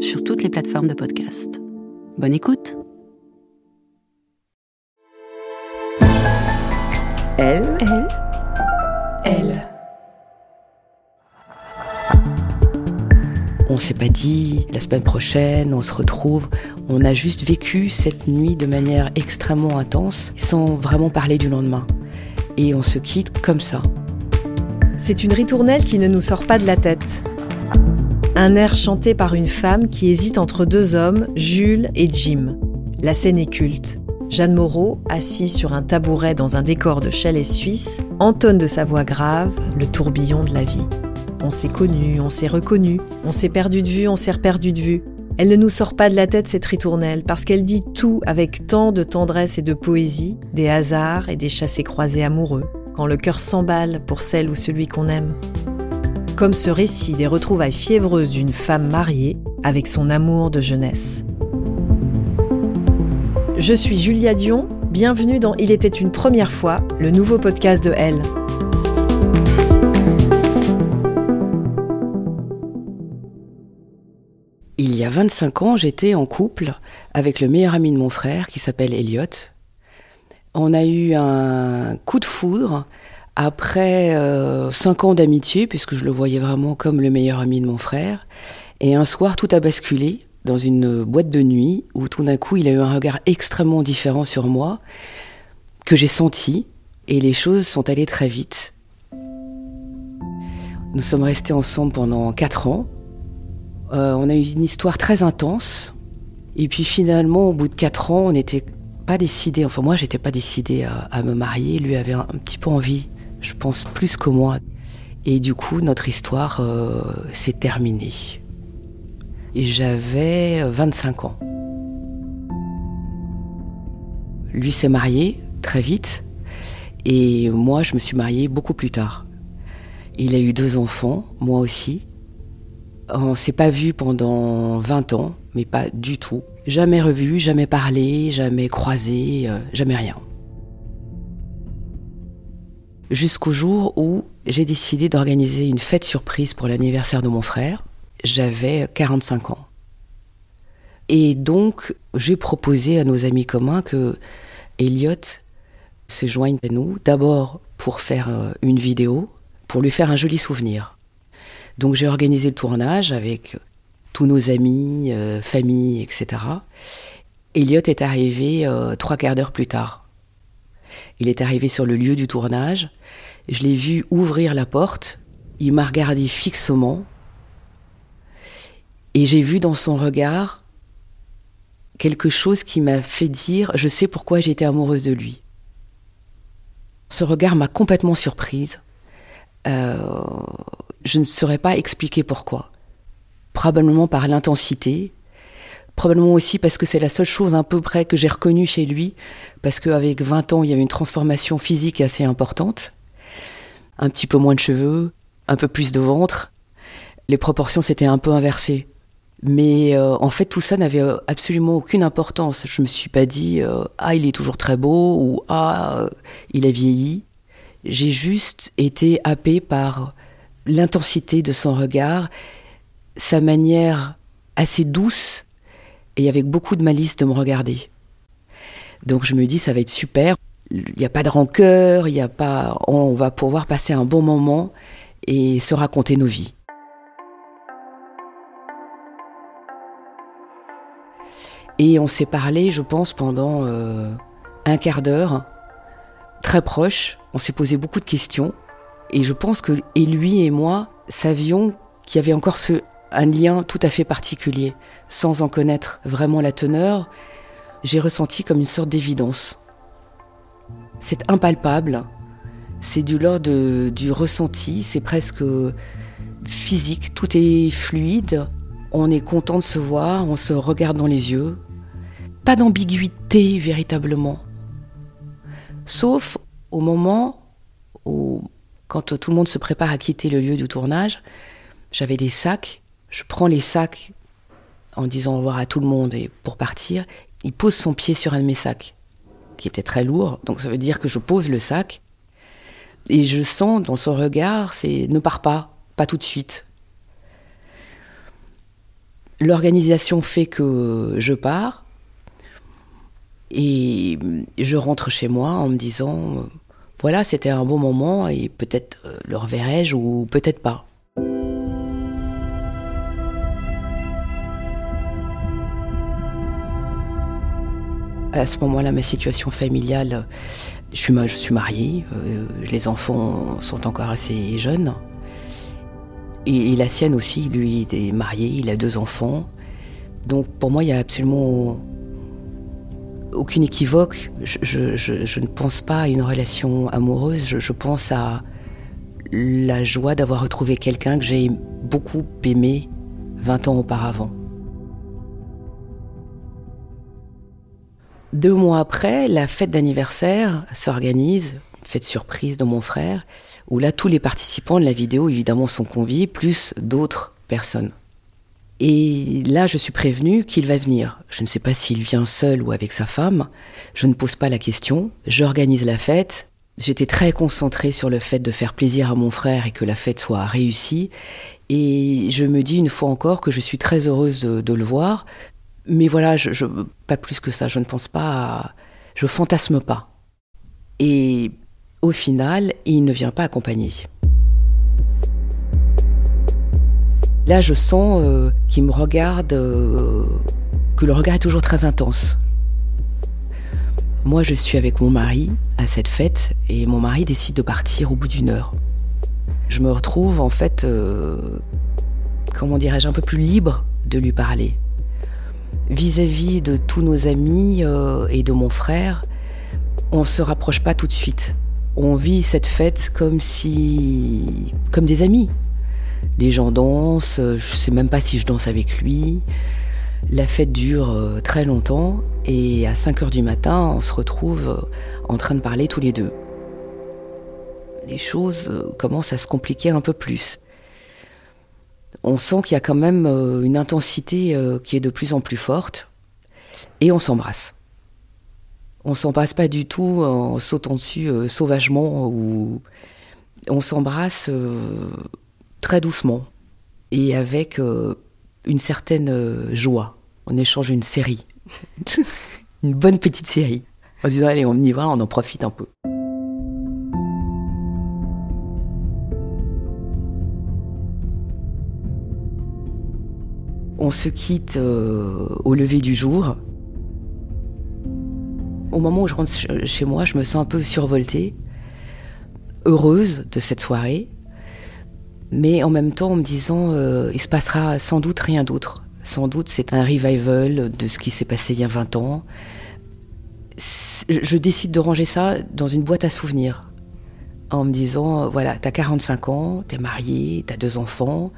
sur toutes les plateformes de podcast. Bonne écoute Elle, elle, elle. On s'est pas dit la semaine prochaine, on se retrouve. On a juste vécu cette nuit de manière extrêmement intense, sans vraiment parler du lendemain. Et on se quitte comme ça. C'est une ritournelle qui ne nous sort pas de la tête. Un air chanté par une femme qui hésite entre deux hommes, Jules et Jim. La scène est culte. Jeanne Moreau, assise sur un tabouret dans un décor de chalet suisse, entonne de sa voix grave le tourbillon de la vie. On s'est connu, on s'est reconnu, on s'est perdu de vue, on s'est perdu de vue. Elle ne nous sort pas de la tête cette ritournelle parce qu'elle dit tout avec tant de tendresse et de poésie, des hasards et des chassés-croisés amoureux, quand le cœur s'emballe pour celle ou celui qu'on aime. Comme ce récit des retrouvailles fiévreuses d'une femme mariée avec son amour de jeunesse. Je suis Julia Dion, bienvenue dans Il était une première fois, le nouveau podcast de Elle. Il y a 25 ans, j'étais en couple avec le meilleur ami de mon frère qui s'appelle Elliot. On a eu un coup de foudre après euh, 5 ans d'amitié, puisque je le voyais vraiment comme le meilleur ami de mon frère. Et un soir, tout a basculé dans une boîte de nuit où tout d'un coup, il a eu un regard extrêmement différent sur moi, que j'ai senti, et les choses sont allées très vite. Nous sommes restés ensemble pendant 4 ans. Euh, on a eu une histoire très intense. Et puis finalement, au bout de 4 ans, on n'était pas décidé, enfin moi, j'étais pas décidée à, me marier. Lui avait un, petit peu envie, je pense, plus que moi. Et du coup, notre histoire euh, s'est terminée. Et j'avais 25 ans. Lui s'est marié très vite. Et moi, je me suis mariée beaucoup plus tard. Il a eu deux enfants, moi aussi. On s'est pas vu pendant 20 ans, mais pas du tout. Jamais revu, jamais parlé, jamais croisé, euh, jamais rien. Jusqu'au jour où j'ai décidé d'organiser une fête surprise pour l'anniversaire de mon frère. J'avais 45 ans. Et donc, j'ai proposé à nos amis communs que Elliot se joigne à nous, d'abord pour faire euh, une vidéo, pour lui faire un joli souvenir. Donc j'ai organisé le tournage avec tous nos amis, euh, famille, etc. Elliot est arrivé euh, trois quarts d'heure plus tard. Il est arrivé sur le lieu du tournage. Je l'ai vu ouvrir la porte. Il m'a regardé fixement. Et j'ai vu dans son regard quelque chose qui m'a fait dire je sais pourquoi j'étais amoureuse de lui. Ce regard m'a complètement surprise. Euh, je ne saurais pas expliquer pourquoi. Probablement par l'intensité, probablement aussi parce que c'est la seule chose à peu près que j'ai reconnue chez lui, parce qu'avec 20 ans, il y avait une transformation physique assez importante. Un petit peu moins de cheveux, un peu plus de ventre. Les proportions s'étaient un peu inversées. Mais euh, en fait, tout ça n'avait absolument aucune importance. Je me suis pas dit euh, ah il est toujours très beau ou ah euh, il a vieilli. J'ai juste été happée par l'intensité de son regard, sa manière assez douce et avec beaucoup de malice de me regarder. Donc je me dis ça va être super. Il n'y a pas de rancœur, il y a pas, on va pouvoir passer un bon moment et se raconter nos vies. Et on s'est parlé, je pense, pendant euh, un quart d'heure, très proche. On s'est posé beaucoup de questions. Et je pense que et lui et moi savions qu'il y avait encore ce, un lien tout à fait particulier. Sans en connaître vraiment la teneur, j'ai ressenti comme une sorte d'évidence. C'est impalpable, c'est du l'ordre du ressenti, c'est presque physique, tout est fluide, On est content de se voir, on se regarde dans les yeux. Pas d'ambiguïté véritablement. Sauf au moment où, quand tout le monde se prépare à quitter le lieu du tournage, j'avais des sacs. Je prends les sacs en disant au revoir à tout le monde et pour partir. Il pose son pied sur un de mes sacs, qui était très lourd. Donc ça veut dire que je pose le sac et je sens dans son regard, c'est ne pars pas, pas tout de suite. L'organisation fait que je pars et je rentre chez moi en me disant voilà, c'était un bon moment et peut-être euh, le reverrai-je ou peut-être pas. À ce moment-là, ma situation familiale, je suis, je mariée, euh, les enfants sont encore assez jeunes. Et, la sienne aussi, lui, il est marié, il a deux enfants. Donc pour moi, il n'y a absolument aucune équivoque. Je, ne pense pas à une relation amoureuse, je, pense à la joie d'avoir retrouvé quelqu'un que j'ai beaucoup aimé 20 ans auparavant. Deux mois après, la fête d'anniversaire s'organise, fête surprise de mon frère, où là tous les participants de la vidéo évidemment sont conviés, plus d'autres personnes. Et là, je suis prévenue qu'il va venir. Je ne sais pas s'il vient seul ou avec sa femme. Je ne pose pas la question. J'organise la fête. J'étais très concentrée sur le fait de faire plaisir à mon frère et que la fête soit réussie. Et je me dis une fois encore que je suis très heureuse de le voir, mais voilà, je, pas plus que ça, je ne pense pas, je fantasme pas. Et au final, il ne vient pas accompagner. Là, je sens euh, qu'il me regarde, euh, que le regard est toujours très intense. Moi, je suis avec mon mari à cette fête et mon mari décide de partir au bout d'une heure. Je me retrouve en fait, euh, comment dirais-je, un peu plus libre de lui parler vis-à-vis de tous nos amis euh, et de mon frère, on se rapproche pas tout de suite. On vit cette fête comme si, comme des amis. Les gens dansent, je sais même pas si je danse avec lui. La fête dure euh, très longtemps et à 5 heures du matin, on se retrouve euh, en train de parler tous les deux. Les choses commencent à se compliquer un peu plus on sent qu'il y a quand même euh, une intensité euh, qui est de plus en plus forte et on s'embrasse. On s'embrasse pas du tout en sautant dessus euh, sauvagement ou on s'embrasse très doucement et avec une certaine joie. On échange une série, une bonne petite série. On dit allez on y va, on en profite un peu. On se quitte euh, au lever du jour. Au moment où je rentre chez moi, je me sens un peu survoltée, heureuse de cette soirée, mais en même temps en me disant euh, il se passera sans doute rien d'autre. Sans doute c'est un revival de ce qui s'est passé il y a 20 ans. Je décide de ranger ça dans une boîte à souvenirs en me disant voilà, t'as 45 ans, t'es mariée, t'as deux enfants,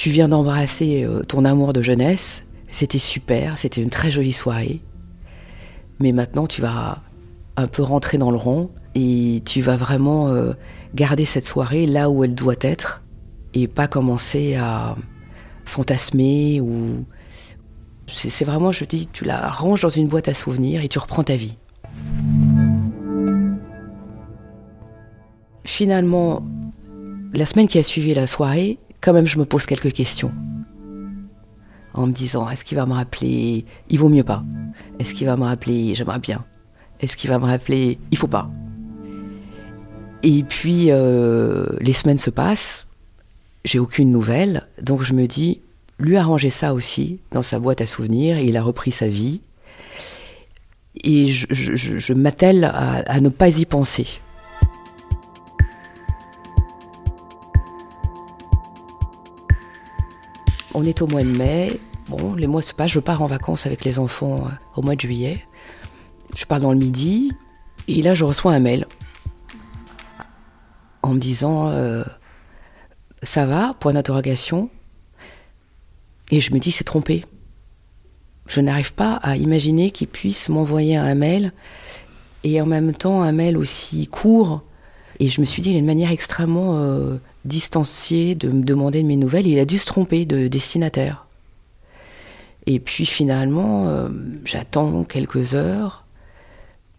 tu viens d'embrasser euh, ton amour de jeunesse, c'était super, c'était une très jolie soirée. Mais maintenant, tu vas un peu rentrer dans le rond et tu vas vraiment euh, garder cette soirée là où elle doit être et pas commencer à fantasmer ou c'est vraiment je dis tu la ranges dans une boîte à souvenirs et tu reprends ta vie. Finalement, la semaine qui a suivi la soirée, quand même, je me pose quelques questions. En me disant, est-ce qu'il va me rappeler Il vaut mieux pas. Est-ce qu'il va me rappeler J'aimerais bien. Est-ce qu'il va me rappeler Il faut pas. Et puis, euh, les semaines se passent. J'ai aucune nouvelle. Donc, je me dis, lui arranger ça aussi dans sa boîte à souvenirs. il a repris sa vie. Et je, m'attelle à ne pas y penser. On est au mois de mai. Bon, les mois se passent. Je pars en vacances avec les enfants euh, au mois de juillet. Je pars dans le midi. Et là, je reçois un mail en me disant euh, Ça va? Point d'interrogation. Et je me dis, c'est trompé. Je n'arrive pas à imaginer qu'il puisse m'envoyer un mail et en même temps un mail aussi court. Et je me suis dit, il a une manière extrêmement euh, distanciée de me demander de mes nouvelles. Il a dû se tromper de destinataire. Et puis finalement, euh, j'attends quelques heures.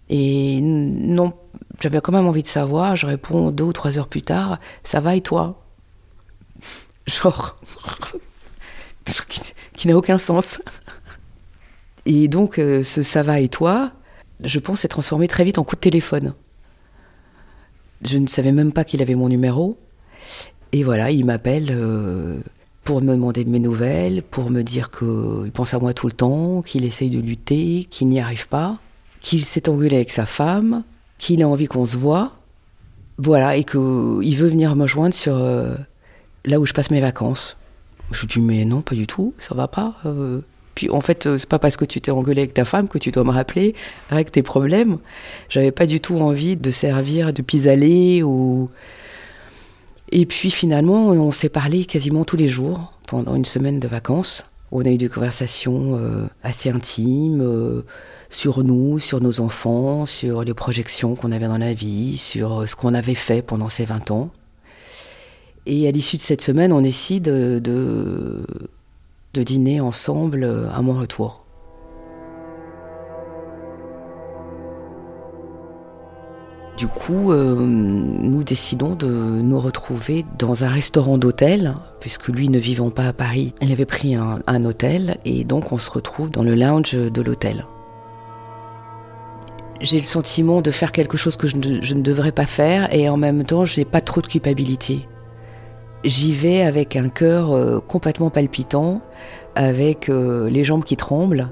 Et non, j'avais quand même envie de savoir. Je réponds deux ou trois heures plus tard, ça va et toi? Genre, qui, n'a aucun sens. Et donc, euh, ce ça va et toi, je pense, s'est transformé très vite en coup de téléphone. Je ne savais même pas qu'il avait mon numéro. Et voilà, il m'appelle euh, pour me demander de mes nouvelles, pour me dire qu'il pense à moi tout le temps, qu'il essaye de lutter, qu'il n'y arrive pas, qu'il s'est engueulé avec sa femme, qu'il a envie qu'on se voit. Voilà, et qu'il veut venir me joindre sur euh, là où je passe mes vacances. Je lui dis, mais non, pas du tout, ça va pas. Euh. Puis en fait, c'est pas parce que tu t'es engueulé avec ta femme que tu dois me rappeler avec tes problèmes. J'avais pas du tout envie de servir de pis-aller ou. Et puis finalement, on s'est parlé quasiment tous les jours pendant une semaine de vacances. On a eu des conversations euh, assez intimes sur nous, sur nos enfants, sur les projections qu'on avait dans la vie, sur ce qu'on avait fait pendant ces 20 ans. Et à l'issue de cette semaine, on décide de, de, dîner ensemble à mon retour. Du coup, euh, nous décidons de nous retrouver dans un restaurant d'hôtel, puisque lui ne vivant pas à Paris, il avait pris un, hôtel, et donc on se retrouve dans le lounge de l'hôtel. J'ai le sentiment de faire quelque chose que je ne, devrais pas faire, et en même temps, je n'ai pas trop de culpabilité. J'y vais avec un cœur euh, complètement palpitant, avec euh, les jambes qui tremblent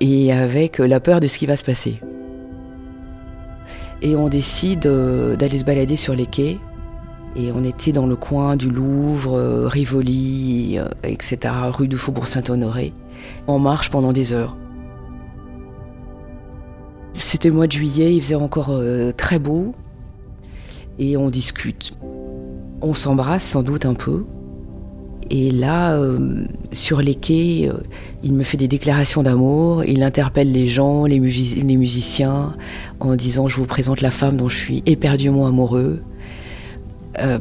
et avec la peur de ce qui va se passer. Et on décide d'aller se balader sur les quais. Et on était dans le coin du Louvre, Rivoli, etc., rue du Faubourg Saint-Honoré. On marche pendant des heures. C'était le mois de juillet, il faisait encore très beau. Et on discute. On s'embrasse sans doute un peu. Et là, euh, sur les quais, euh, il me fait des déclarations d'amour, il interpelle les gens, les, musiciens, en disant je vous présente la femme dont je suis éperdument amoureux. Euh,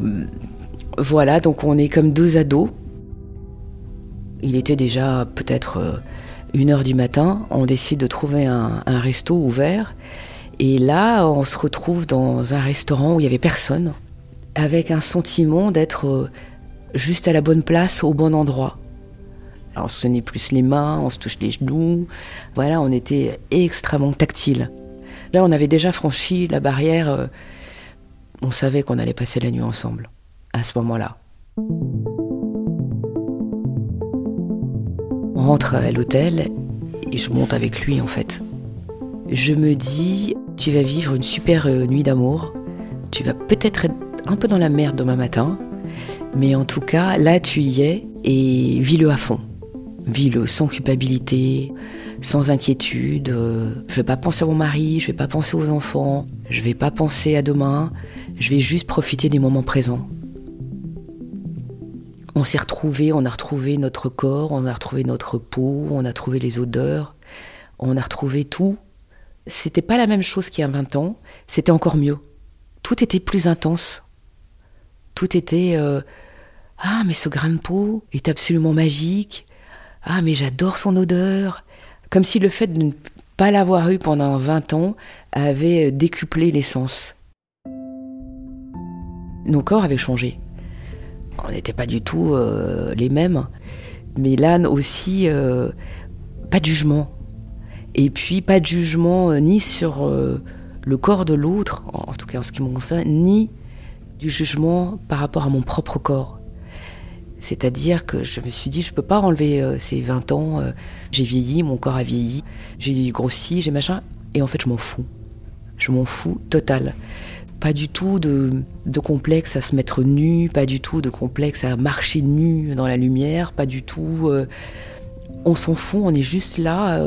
voilà, donc on est comme deux ados. Il était déjà peut-être une heure du matin, on décide de trouver un, un resto ouvert. Et là, on se retrouve dans un restaurant où il n'y avait personne avec un sentiment d'être juste à la bonne place, au bon endroit. Alors, on se tenait plus les mains, on se touche les genoux. Voilà, on était extrêmement tactile. Là, on avait déjà franchi la barrière. Euh, on savait qu'on allait passer la nuit ensemble, à ce moment-là. On rentre à l'hôtel et je monte avec lui, en fait. Je me dis, tu vas vivre une super euh, nuit d'amour. Tu vas peut-être être un peu dans la merde demain matin, mais en tout cas, là, tu y es et vis-le à fond. Vis-le sans culpabilité, sans inquiétude. Je vais pas penser à mon mari, je vais pas penser aux enfants, je vais pas penser à demain, je vais juste profiter des moments présents. On s'est retrouvés, on a retrouvé notre corps, on a retrouvé notre peau, on a trouvé les odeurs, on a retrouvé tout. C'était pas la même chose qu'il y a 20 ans, c'était encore mieux. Tout était plus intense, tout était euh, Ah, mais ce grain de peau est absolument magique. Ah, mais j'adore son odeur. Comme si le fait de ne pas l'avoir eu pendant 20 ans avait décuplé l'essence. Nos corps avaient changé. On n'était pas du tout euh, les mêmes. Mais là aussi, euh, pas de jugement. Et puis pas de jugement ni sur le corps de l'autre, en tout cas en ce qui me concerne, ni du jugement par rapport à mon propre corps. C'est-à-dire que je me suis dit, je peux pas enlever euh, ces 20 ans, euh, j'ai vieilli, mon corps a vieilli, j'ai grossi, j'ai machin, et en fait je m'en fous. Je m'en fous total. Pas du tout de, complexe à se mettre nu, pas du tout de complexe à marcher nu dans la lumière, pas du tout. Euh, on s'en fout, on est juste là,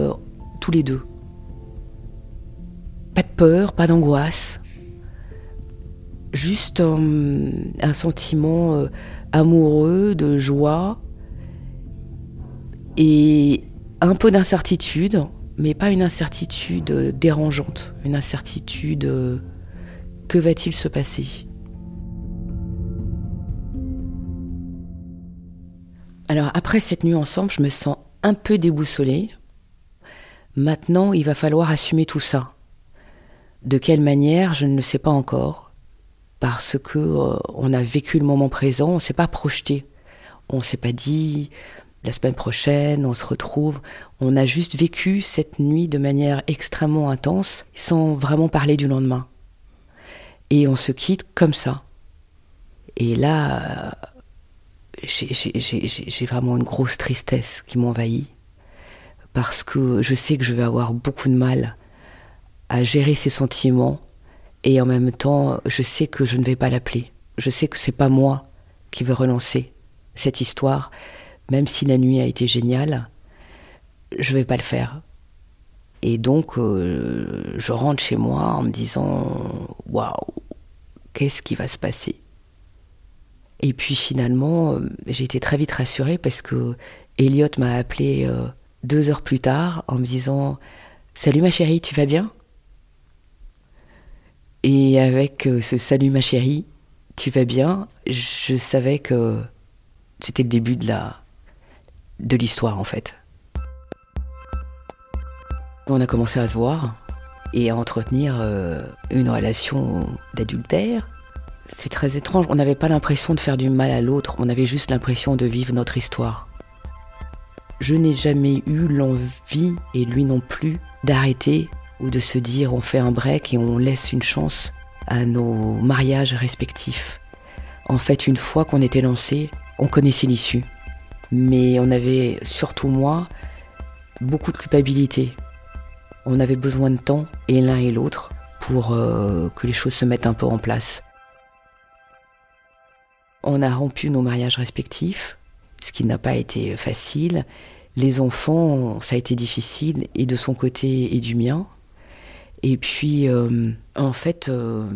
tous les deux. Pas de peur, pas d'angoisse, juste un, sentiment euh, amoureux, de joie, Et un peu d'incertitude, mais pas une incertitude dérangeante, une incertitude que va-t-il se passer? Alors après cette nuit ensemble, je me sens un peu déboussolée. Maintenant, il va falloir assumer tout ça. De quelle manière, je ne le sais pas encore, parce que euh, on a vécu le moment présent, on s'est pas projeté, on s'est pas dit la semaine prochaine, on se retrouve. On a juste vécu cette nuit de manière extrêmement intense, sans vraiment parler du lendemain. Et on se quitte comme ça. Et là, j'ai vraiment une grosse tristesse qui m'envahit parce que je sais que je vais avoir beaucoup de mal à gérer ces sentiments et en même temps je sais que je ne vais pas l'appeler. Je sais que c'est pas moi qui veux relancer cette histoire, même si la nuit a été géniale, je vais pas le faire. Et donc euh, je rentre chez moi en me disant waouh, qu'est-ce qui va se passer? Et puis finalement, euh, j'ai été très vite rassurée parce que Elliot m'a appelé euh, deux heures plus tard en me disant Salut ma chérie, tu vas bien? Et avec euh, ce Salut ma chérie, tu vas bien, je savais que c'était le début de la de l'histoire en fait. On a commencé à se voir et à entretenir une relation d'adultère c'est très étrange. On n'avait pas l'impression de faire du mal à l'autre, on avait juste l'impression de vivre notre histoire. Je n'ai jamais eu l'envie, et lui non plus, d'arrêter ou de se dire on fait un break et on laisse une chance à nos mariages respectifs. En fait, une fois qu'on était lancé, on connaissait l'issue. Mais on avait, surtout moi, beaucoup de culpabilité. On avait besoin de temps, et l'un et l'autre, pour euh, que les choses se mettent un peu en place. On a rompu nos mariages respectifs, ce qui n'a pas été facile. Les enfants, ça a été difficile, et de son côté et du mien. Et puis, euh, en fait, euh,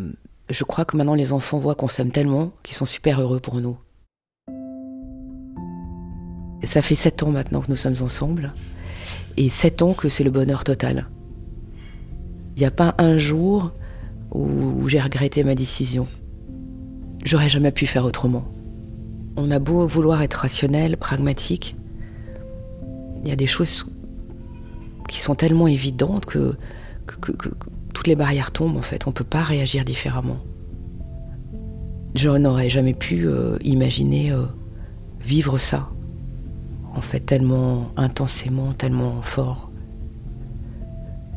je crois que maintenant les enfants voient qu'on s'aime tellement qu'ils sont super heureux pour nous. Ça fait sept ans maintenant que nous sommes ensemble, et sept ans que c'est le bonheur total. Il n'y a pas un jour où j'ai regretté ma décision. J'aurais jamais pu faire autrement. On a beau vouloir être rationnel, pragmatique, il y a des choses qui sont tellement évidentes que, toutes les barrières tombent en fait. On ne peut pas réagir différemment. Je n'aurais jamais pu euh, imaginer euh, vivre ça, en fait, tellement intensément, tellement fort.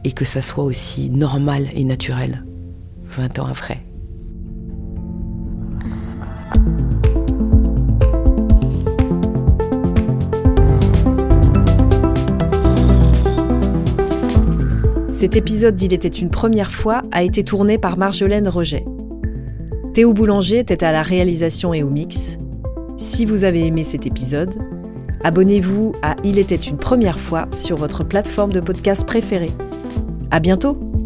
Et que ça soit aussi normal et naturel, 20 ans après. Cet épisode d'Il était une première fois a été tourné par Marjolaine Roget. Théo Boulanger était à la réalisation et au mix. Si vous avez aimé cet épisode, abonnez-vous à Il était une première fois sur votre plateforme de podcast préférée. À bientôt!